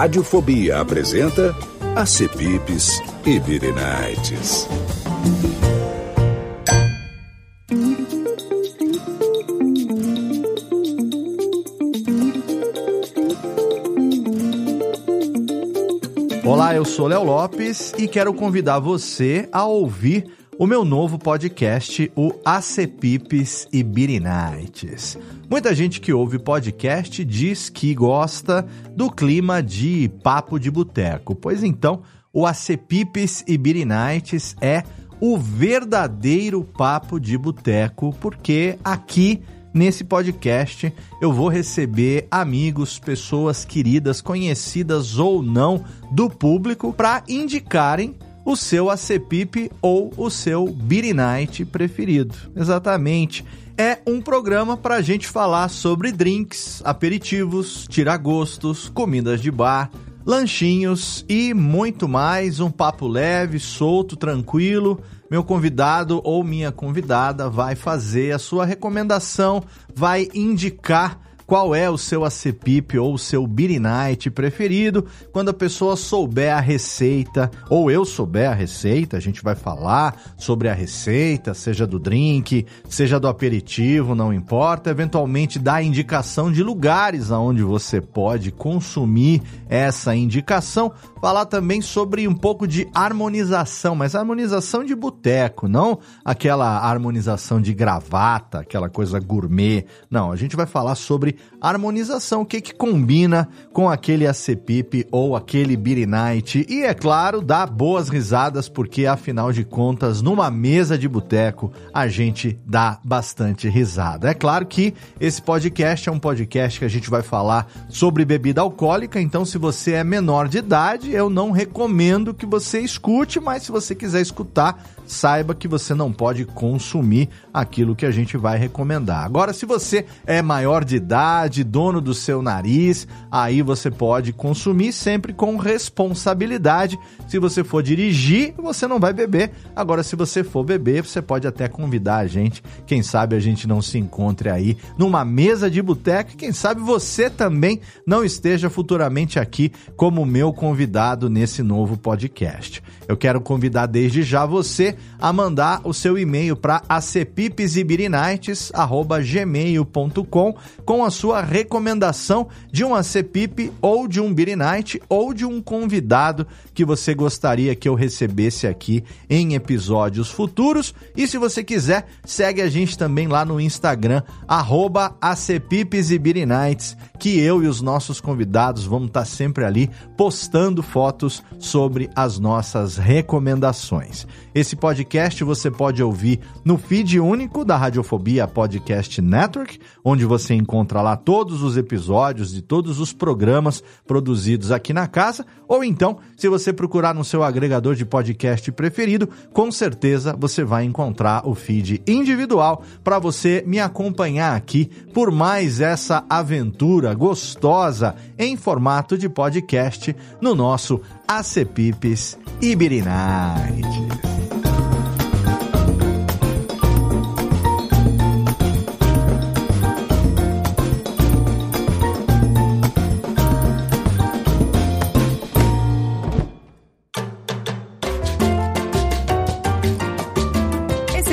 Radiofobia apresenta Acepipes e Birinites. Olá, eu sou Léo Lopes e quero convidar você a ouvir o meu novo podcast, o Acepipes e Birinites. Muita gente que ouve podcast diz que gosta do clima de papo de boteco. Pois então, o Acepipes e Birinites é o verdadeiro papo de boteco, porque aqui nesse podcast eu vou receber amigos, pessoas queridas, conhecidas ou não do público para indicarem o seu ACPIP ou o seu Night preferido. Exatamente. É um programa para a gente falar sobre drinks, aperitivos, tiragostos, comidas de bar, lanchinhos e muito mais. Um papo leve, solto, tranquilo. Meu convidado ou minha convidada vai fazer a sua recomendação, vai indicar qual é o seu ACPIP ou o seu Night preferido. Quando a pessoa souber a receita, ou eu souber a receita, a gente vai falar sobre a receita, seja do drink, seja do aperitivo, não importa. Eventualmente dar indicação de lugares aonde você pode consumir essa indicação. Falar também sobre um pouco de harmonização, mas harmonização de boteco, não aquela harmonização de gravata, aquela coisa gourmet. Não, a gente vai falar sobre harmonização, o que que combina com aquele ACPIP ou aquele Beer Night. E é claro, dá boas risadas, porque afinal de contas, numa mesa de boteco, a gente dá bastante risada. É claro que esse podcast é um podcast que a gente vai falar sobre bebida alcoólica, então se você é menor de idade, eu não recomendo que você escute, mas se você quiser escutar, saiba que você não pode consumir aquilo que a gente vai recomendar. Agora, se você é maior de idade, dono do seu nariz, aí você pode consumir sempre com responsabilidade. Se você for dirigir, você não vai beber. Agora, se você for beber, você pode até convidar a gente. Quem sabe a gente não se encontre aí numa mesa de boteco. Quem sabe você também não esteja futuramente aqui como meu convidado nesse novo podcast. Eu quero convidar desde já você a mandar o seu e-mail para acepipesibirinites@gmail.com com a sua recomendação de um acepip ou de um birinite ou de um convidado que você gostaria que eu recebesse aqui em episódios futuros. E se você quiser, segue a gente também lá no Instagram acepipesibirinites, que eu e os nossos convidados vamos estar sempre ali postando fotos sobre as nossas recomendações. Esse você pode ouvir no feed único da Radiofobia Podcast Network, onde você encontra lá todos os episódios de todos os programas produzidos aqui na casa, ou então, se você procurar no seu agregador de podcast preferido, com certeza você vai encontrar o feed individual para você me acompanhar aqui por mais essa aventura gostosa em formato de podcast no nosso Acepipes Ibirinites.